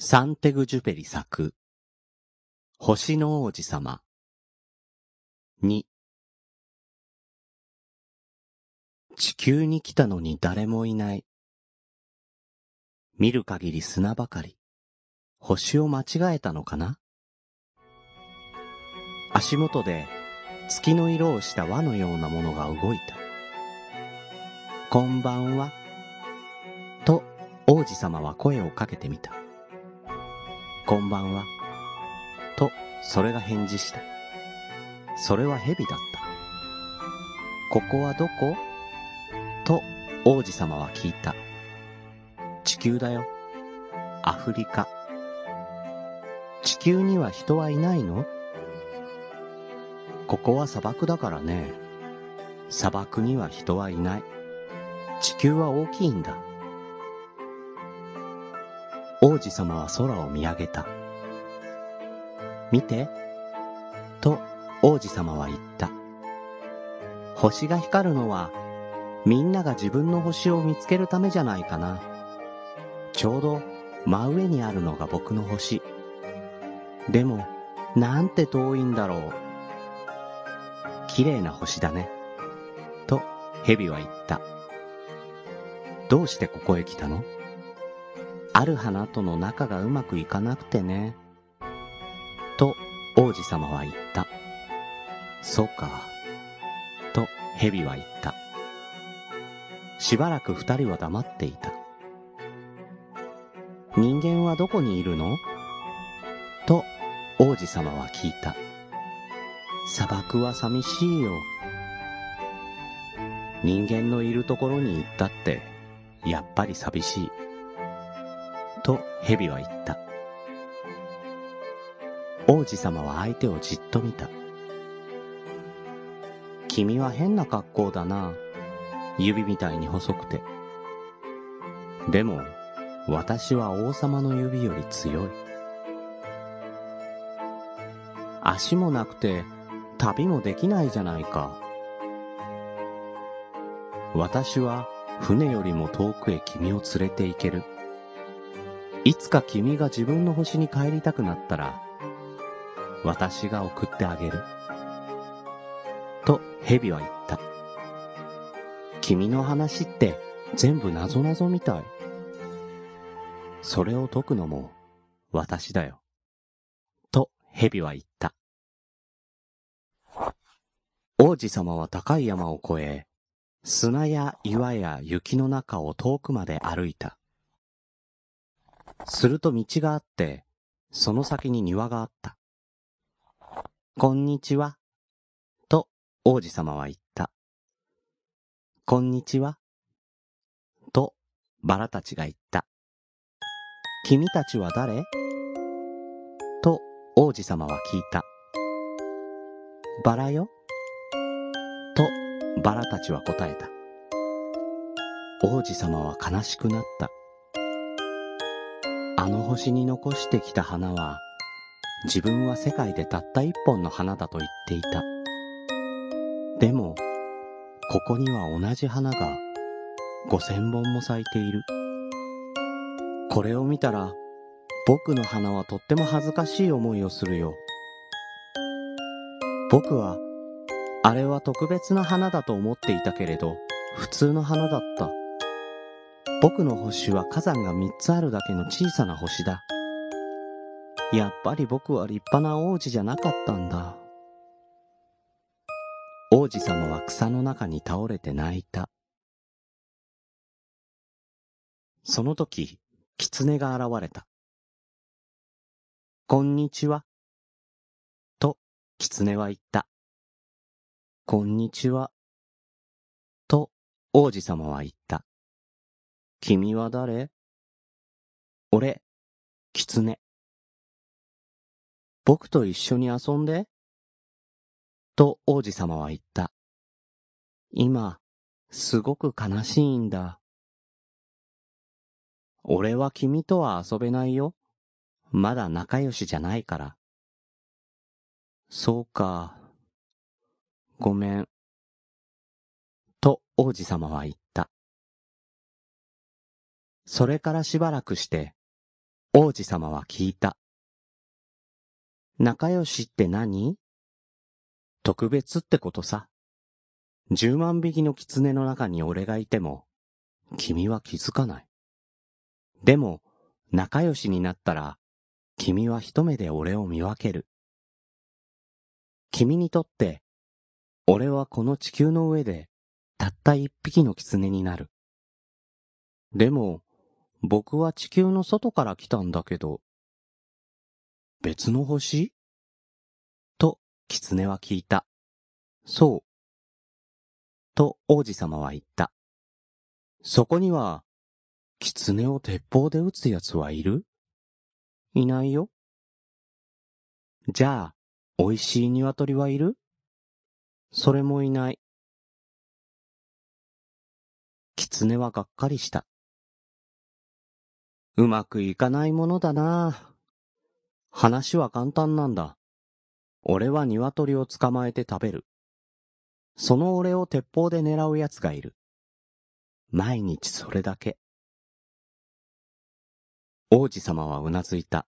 サンテグジュペリ作、星の王子様。に、地球に来たのに誰もいない。見る限り砂ばかり。星を間違えたのかな？足元で月の色をした輪のようなものが動いた。こんばんは。と王子様は声をかけてみた。こんばんは。と、それが返事した。それは蛇だった。ここはどこ？と王子様は聞いた。地球だよ。アフリカ。地球には人はいないの？ここは砂漠だからね。砂漠には人はいない。地球は大きいんだ。王子様は空を見上げた。見て、と王子様は言った。星が光るのは、みんなが自分の星を見つけるためじゃないかな。ちょうど真上にあるのが僕の星。でも、なんて遠いんだろう。綺麗な星だね。と、蛇は言った。どうしてここへ来たの？ある花との仲がうまくいかなくてね。と王子様は言った。そうか。と蛇は言った。しばらく二人は黙っていた。人間はどこにいるの？と王子様は聞いた。砂漠は寂しいよ。人間のいるところに行ったって、やっぱり寂しい。と蛇は言った。王子様は相手をじっと見た。君は変な格好だな。指みたいに細くて。でも、私は王様の指より強い。足もなくて旅もできないじゃないか。私は船よりも遠くへ君を連れて行ける。いつか君が自分の星に帰りたくなったら、私が送ってあげる。と、蛇は言った。君の話って全部謎々みたい。それを解くのも私だよ。と、蛇は言った。王子様は高い山を越え、砂や岩や雪の中を遠くまで歩いた。すると道があって、その先に庭があった。こんにちは。と王子様は言った。こんにちは。とバラたちが言った。君たちは誰？と王子様は聞いた。バラよ？とバラたちは答えた。王子様は悲しくなった。あの星に残してきた花は、自分は世界でたった一本の花だと言っていた。でも、ここには同じ花が五千本も咲いている。これを見たら、僕の花はとっても恥ずかしい思いをするよ。僕は、あれは特別な花だと思っていたけれど、普通の花だった。僕の星は火山が三つあるだけの小さな星だ。やっぱり僕は立派な王子じゃなかったんだ。王子様は草の中に倒れて泣いた。その時、狐が現れた。こんにちは。と、狐は言った。こんにちは。と、王子様は言った。君は誰？俺、狐。僕と一緒に遊んで？と王子様は言った。今、すごく悲しいんだ。俺は君とは遊べないよ。まだ仲良しじゃないから。そうか。ごめん。と王子様は言った。それからしばらくして、王子様は聞いた。仲良しって何？特別ってことさ。十万匹の狐の中に俺がいても、君は気づかない。でも、仲良しになったら、君は一目で俺を見分ける。君にとって、俺はこの地球の上で、たった一匹の狐になる。でも、僕は地球の外から来たんだけど、別の星？と、狐は聞いた。そう。と王子様は言った。そこには、狐を鉄砲で撃つ奴はいる？いないよ。じゃあ、美味しい鶏はいる？それもいない。狐はがっかりした。うまくいかないものだな話は簡単なんだ。俺は鶏を捕まえて食べる。その俺を鉄砲で狙う奴がいる。毎日それだけ。王子様はうなずいた。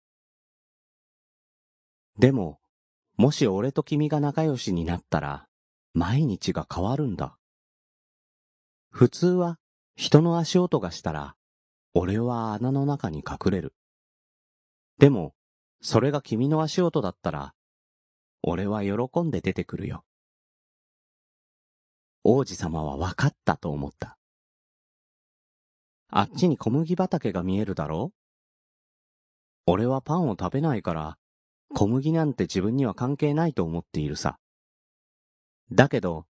でも、もし俺と君が仲良しになったら、毎日が変わるんだ。普通は人の足音がしたら、俺は穴の中に隠れる。でも、それが君の足音だったら、俺は喜んで出てくるよ。王子様は分かったと思った。あっちに小麦畑が見えるだろう？俺はパンを食べないから、小麦なんて自分には関係ないと思っているさ。だけど、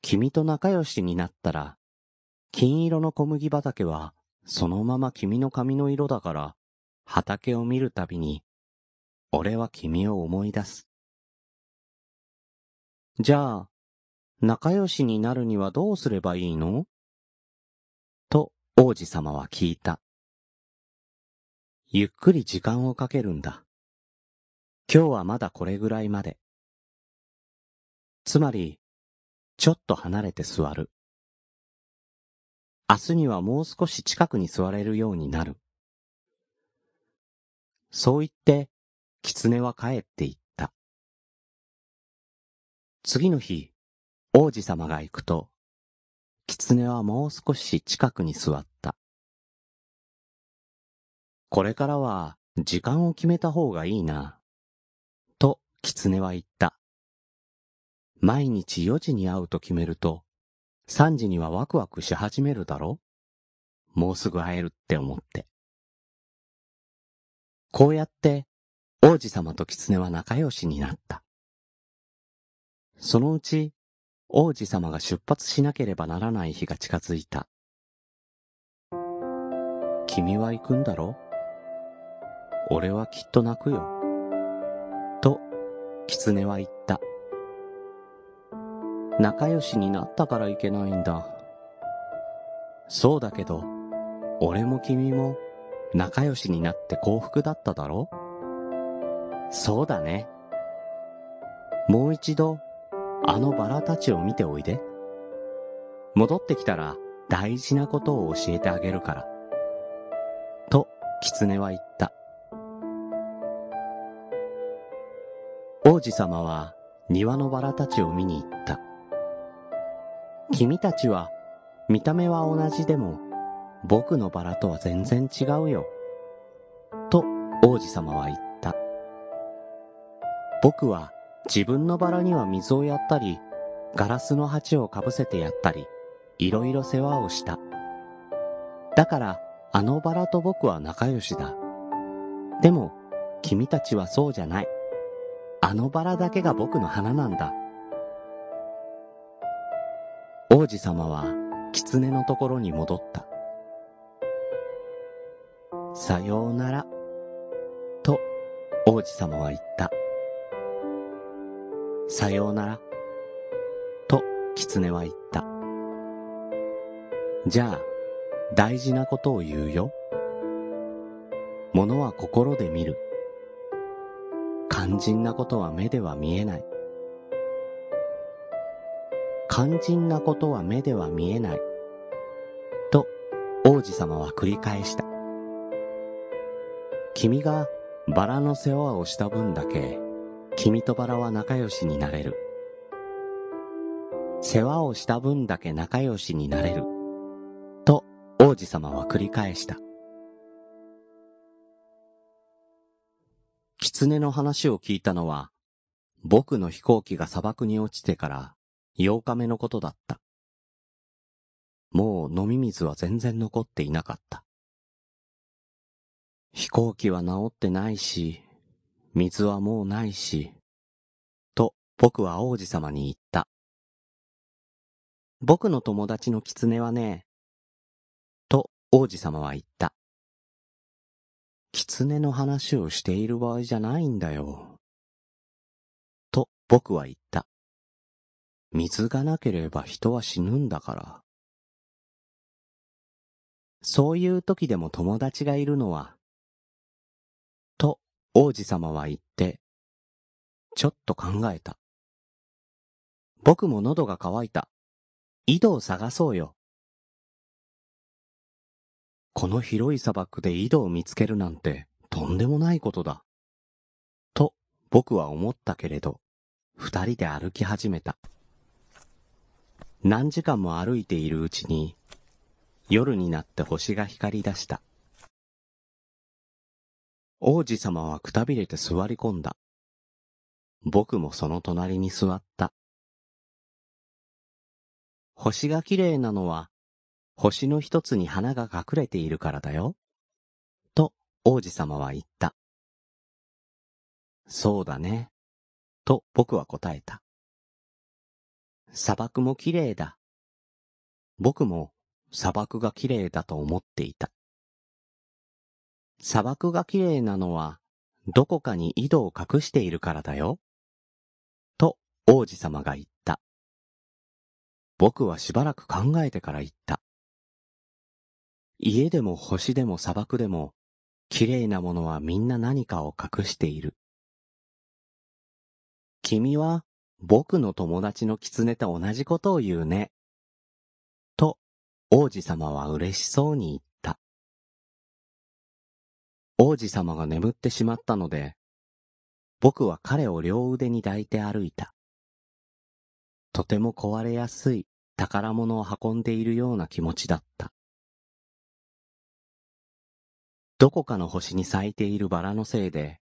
君と仲良しになったら、金色の小麦畑はそのまま君の髪の色だから、畑を見るたびに、俺は君を思い出す。じゃあ、仲良しになるにはどうすればいいの？と王子様は聞いた。ゆっくり時間をかけるんだ。今日はまだこれぐらいまで。つまり、ちょっと離れて座る。明日にはもう少し近くに座れるようになる。そう言って、狐は帰って行った。次の日、王子様が行くと、狐はもう少し近くに座った。これからは時間を決めた方がいいな。と、狐は言った。毎日4時に会うと決めると、3時にはワクワクし始めるだろ？もうすぐ会えるって思って。こうやって王子様と狐は仲良しになった。そのうち王子様が出発しなければならない日が近づいた。君は行くんだろ？俺はきっと泣くよ。と、狐は言った。仲良しになったからいけないんだ。そうだけど、俺も君も仲良しになって幸福だっただろ？そうだね。もう一度、あのバラたちを見ておいで。戻ってきたら大事なことを教えてあげるから。と、狐は言った。王子様は庭のバラたちを見に行った。君たちは見た目は同じでも僕のバラとは全然違うよ。と王子様は言った。僕は自分のバラには水をやったり、ガラスの鉢をかぶせてやったり、いろいろ世話をした。だから、あのバラと僕は仲良しだ。でも、君たちはそうじゃない。あのバラだけが僕の花なんだ。王子様は狐のところに戻った。さようなら、と王子様は言った。さようなら、と狐は言った。じゃあ、大事なことを言うよ。物は心で見る。肝心なことは目では見えない。肝心なことは目では見えない。と王子様は繰り返した。君がバラの世話をした分だけ、君とバラは仲良しになれる。世話をした分だけ仲良しになれる。と王子様は繰り返した。狐の話を聞いたのは、僕の飛行機が砂漠に落ちてから8日目のことだった。もう飲み水は全然残っていなかった。飛行機は治ってないし、水はもうないし、と僕は王子様に言った。僕の友達の狐はね、と王子様は言った。狐の話をしている場合じゃないんだよ。と僕は言った。水がなければ人は死ぬんだから。そういう時でも友達がいるのは、と王子様は言って、ちょっと考えた。僕も喉が渇いた。井戸を探そうよ。この広い砂漠で井戸を見つけるなんてとんでもないことだ。と僕は思ったけれど、二人で歩き始めた。何時間も歩いているうちに、夜になって星が光り出した。王子様はくたびれて座り込んだ。僕もその隣に座った。星が綺麗なのは、星の一つに花が隠れているからだよ。と王子様は言った。そうだね。と僕は答えた。砂漠も綺麗だ。僕も砂漠が綺麗だと思っていた。砂漠が綺麗なのはどこかに井戸を隠しているからだよ。と王子様が言った。僕はしばらく考えてから言った。家でも星でも砂漠でも綺麗なものはみんな何かを隠している。君は僕の友達の狐と同じことを言うね。と、王子様は嬉しそうに言った。王子様が眠ってしまったので、僕は彼を両腕に抱いて歩いた。とても壊れやすい宝物を運んでいるような気持ちだった。どこかの星に咲いているバラのせいで、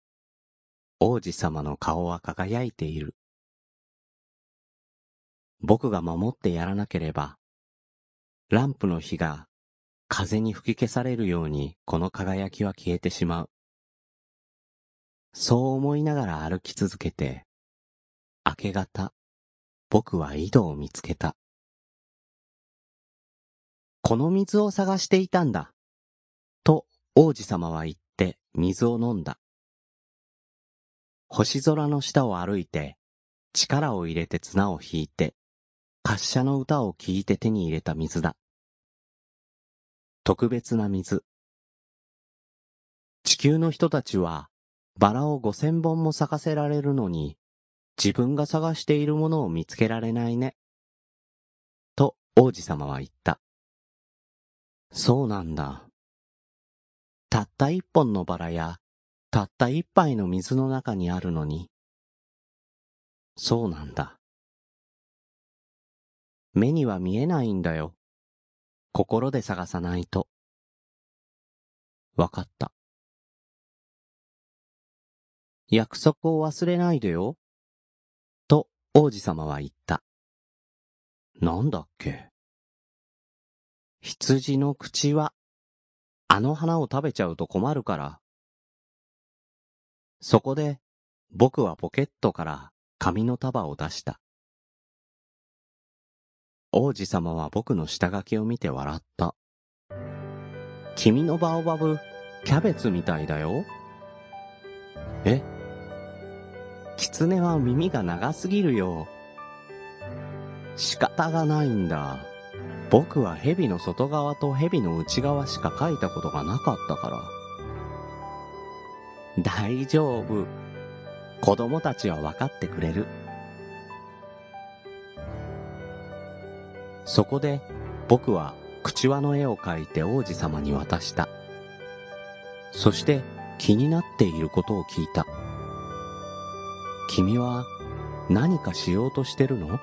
王子様の顔は輝いている。僕が守ってやらなければ、ランプの火が風に吹き消されるようにこの輝きは消えてしまう。そう思いながら歩き続けて、明け方、僕は井戸を見つけた。この水を探していたんだ。と王子様は言って水を飲んだ。星空の下を歩いて、力を入れて綱を引いて、滑車の歌を聞いて手に入れた水だ。特別な水。地球の人たちは、バラを五千本も咲かせられるのに、自分が探しているものを見つけられないね。と王子様は言った。そうなんだ。たった一本のバラや、たった一杯の水の中にあるのに。そうなんだ。目には見えないんだよ。心で探さないと。わかった。約束を忘れないでよ。と王子様は言った。なんだっけ？羊の口は、あの花を食べちゃうと困るから。そこで、僕はポケットから紙の束を出した。王子様は僕の下書きを見て笑った。君のバオバブ、キャベツみたいだよ。え？狐は耳が長すぎるよ。仕方がないんだ。僕は蛇の外側と蛇の内側しか書いたことがなかったから。大丈夫。子供たちは分かってくれる。そこで僕は口輪の絵を描いて王子様に渡した。そして気になっていることを聞いた。君は何かしようとしてるの？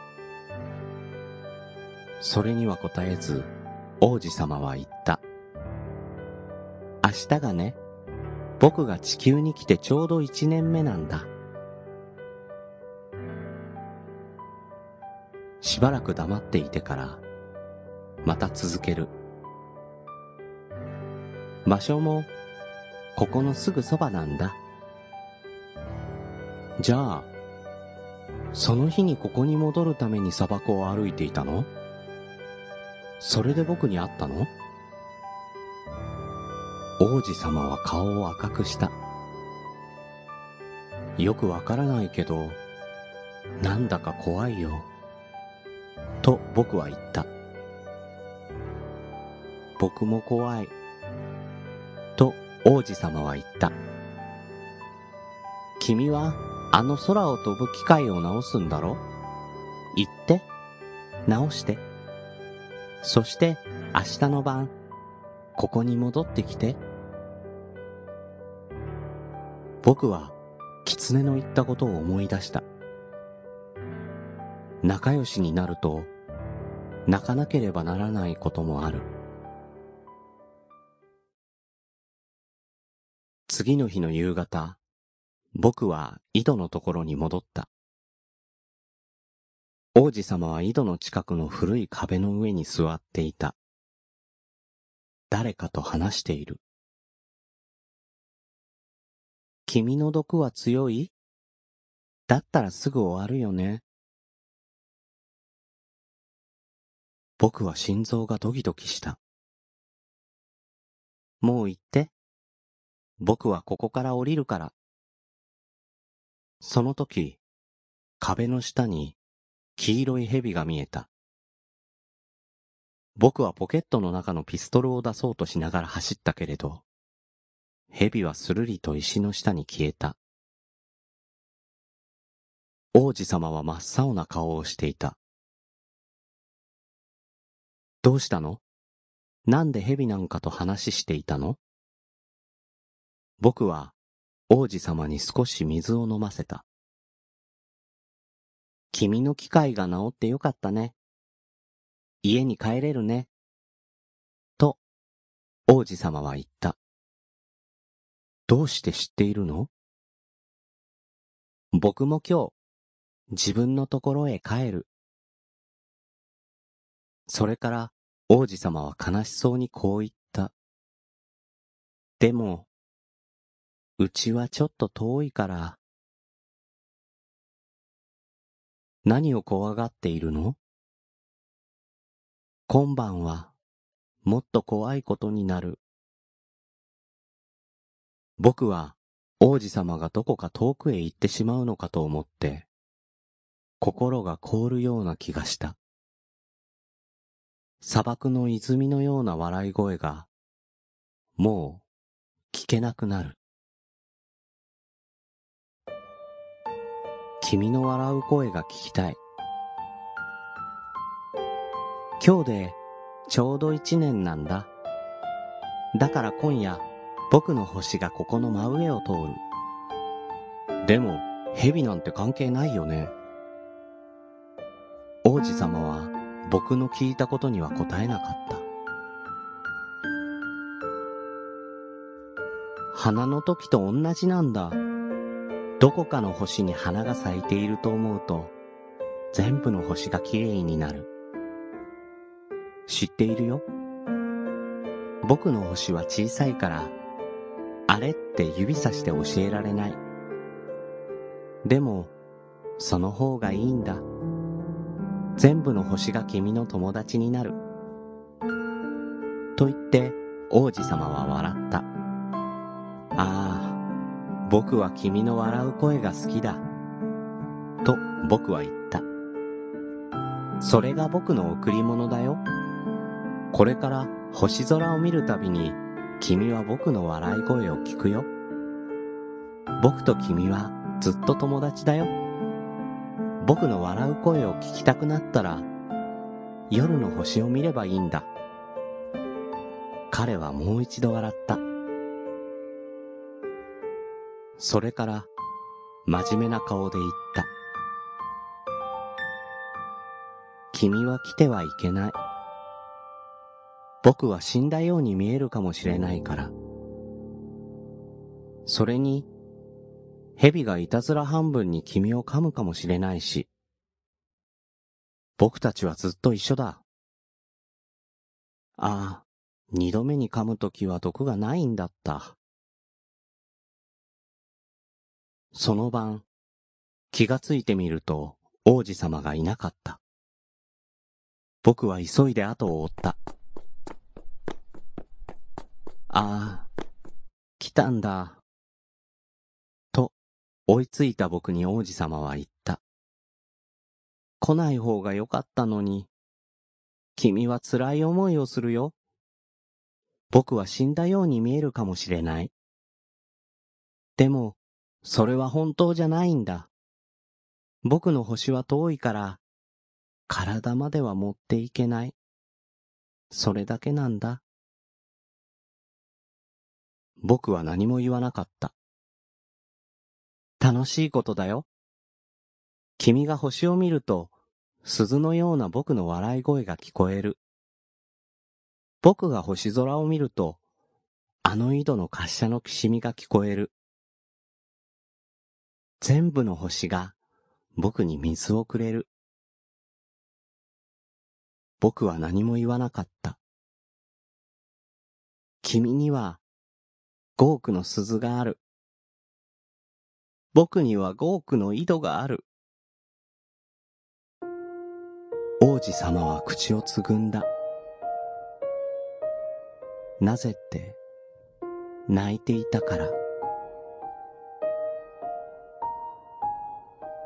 それには答えず、王子様は言った。明日がね、僕が地球に来てちょうど一年目なんだ。しばらく黙っていてから、また続ける。場所も、ここのすぐそばなんだ。じゃあ、その日にここに戻るために砂漠を歩いていたの？それで僕に会ったの？王子様は顔を赤くした。よくわからないけど、なんだか怖いよ。と僕は言った。僕も怖い。と王子様は言った。君はあの空を飛ぶ機械を直すんだろ？言って、直して。そして明日の晩、ここに戻ってきて。僕は狐の言ったことを思い出した。仲良しになると泣かなければならないこともある。次の日の夕方、僕は井戸のところに戻った。王子様は井戸の近くの古い壁の上に座っていた。誰かと話している。君の毒は強いだったらすぐ終わるよね。僕は心臓がドキドキした。もう言って。僕はここから降りるから。その時、壁の下に黄色い蛇が見えた。僕はポケットの中のピストルを出そうとしながら走ったけれど、蛇はするりと石の下に消えた。王子様は真っ青な顔をしていた。どうしたの？なんで蛇なんかと話していたの？僕は王子様に少し水を飲ませた。君の機械が治ってよかったね。家に帰れるね。と、王子様は言った。どうして知っているの？僕も今日、自分のところへ帰る。それから王子様は悲しそうにこう言った。でも、うちはちょっと遠いから、何を怖がっているの？今晩はもっと怖いことになる。僕は王子様がどこか遠くへ行ってしまうのかと思って、心が凍るような気がした。砂漠の泉のような笑い声が、もう聞けなくなる。君の笑う声が聞きたい。今日でちょうど一年なんだ。だから今夜僕の星がここの真上を通る。でも蛇なんて関係ないよね。王子様は僕の聞いたことには答えなかった。花の時と同じなんだ。どこかの星に花が咲いていると思うと、全部の星が綺麗になる。知っているよ。僕の星は小さいから、あれって指さして教えられない。でも、その方がいいんだ。全部の星が君の友達になる。と言って王子様は笑った。ああ、僕は君の笑う声が好きだ。と僕は言った。それが僕の贈り物だよ。これから星空を見るたびに君は僕の笑い声を聞くよ。僕と君はずっと友達だよ。僕の笑う声を聞きたくなったら夜の星を見ればいいんだ。彼はもう一度笑った。それから真面目な顔で言った。君は来てはいけない。僕は死んだように見えるかもしれないから。それに、蛇がいたずら半分に君を噛むかもしれないし、僕たちはずっと一緒だ。ああ、二度目に噛むときは毒がないんだった。その晩、気がついてみると王子様がいなかった。僕は急いで後を追った。ああ、来たんだ。追いついた僕に王子様は言った。来ない方がよかったのに、君は辛い思いをするよ。僕は死んだように見えるかもしれない。でも、それは本当じゃないんだ。僕の星は遠いから、体までは持っていけない。それだけなんだ。僕は何も言わなかった。楽しいことだよ。君が星を見ると、鈴のような僕の笑い声が聞こえる。僕が星空を見ると、あの井戸の滑車のきしみが聞こえる。全部の星が僕に水をくれる。僕は何も言わなかった。君には5億の鈴がある。僕には5億の井戸がある。王子様は口をつぐんだ。なぜって、泣いていたから。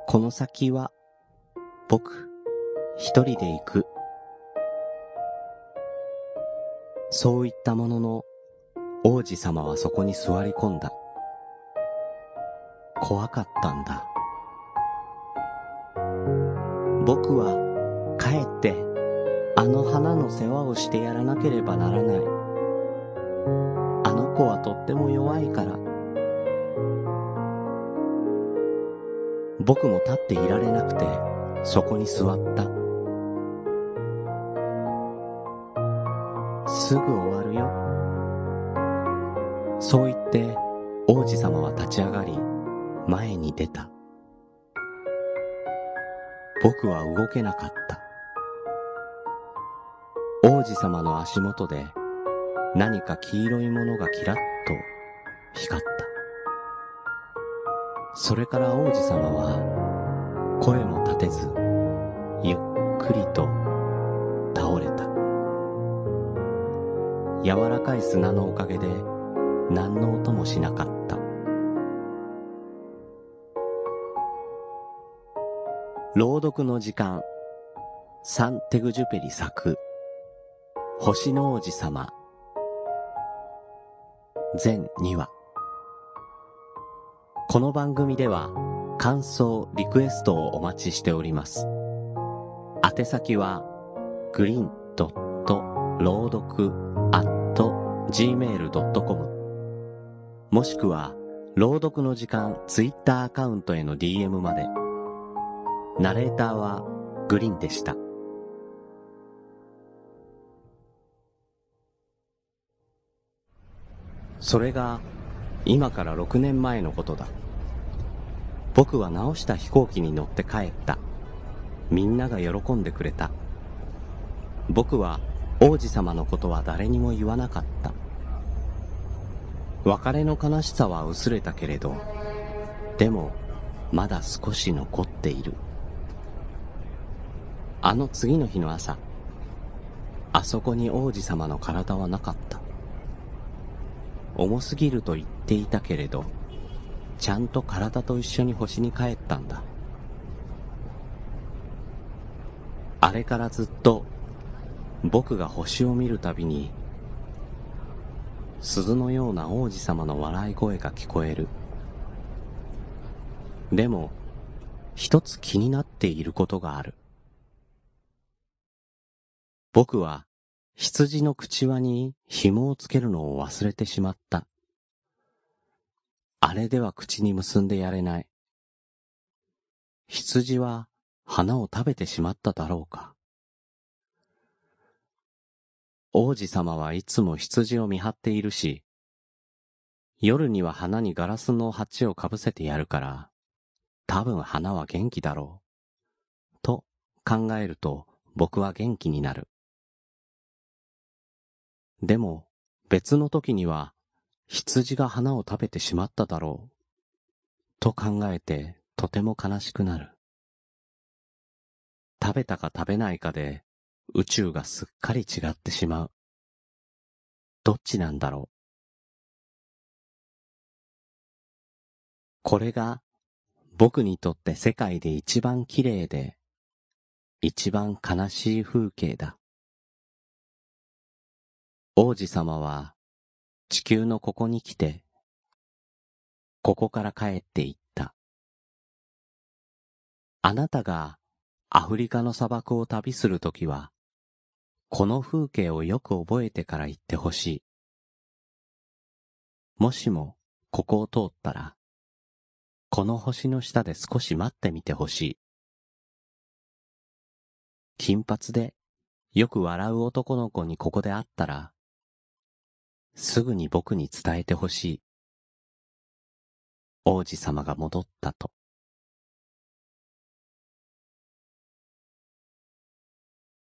この先は、僕、一人で行く。そう言ったものの、王子様はそこに座り込んだ。怖かったんだ。僕は帰ってあの花の世話をしてやらなければならない。あの子はとっても弱いから。僕も立っていられなくてそこに座った。すぐ終わるよ。そう言って王子様は立ち上がり前に出た。僕は動けなかった。王子様の足元で何か黄色いものがキラッと光った。それから王子様は声も立てずゆっくりと倒れた。柔らかい砂のおかげで何の音もしなかった。朗読の時間、サンテグジュペリ作、星の王子様、全2話。この番組では、感想、リクエストをお待ちしております。宛先は、グリーンドット朗読アット gmail.com もしくは、朗読の時間ツイッターアカウントへの DM まで。ナレーターはグリーンでした。それが今から6年前のことだ。僕は直した飛行機に乗って帰った。みんなが喜んでくれた。僕は王子様のことは誰にも言わなかった。別れの悲しさは薄れたけれど、でもまだ少し残っている。あの次の日の朝、あそこに王子様の体はなかった。重すぎると言っていたけれど、ちゃんと体と一緒に星に帰ったんだ。あれからずっと僕が星を見るたびに鈴のような王子様の笑い声が聞こえる。でも、一つ気になっていることがある。僕は羊の口輪に紐をつけるのを忘れてしまった。あれでは口に結んでやれない。羊は花を食べてしまっただろうか。王子様はいつも羊を見張っているし、夜には花にガラスの鉢をかぶせてやるから、多分花は元気だろう。と考えると僕は元気になる。でも別の時には羊が花を食べてしまっただろう。と考えてとても悲しくなる。食べたか食べないかで宇宙がすっかり違ってしまう。どっちなんだろう。これが僕にとって世界で一番綺麗で一番悲しい風景だ。王子様は地球のここに来て、ここから帰って行った。あなたがアフリカの砂漠を旅するときは、この風景をよく覚えてから行ってほしい。もしもここを通ったら、この星の下で少し待ってみてほしい。金髪でよく笑う男の子にここで会ったら、すぐに僕に伝えてほしい。王子様が戻ったと。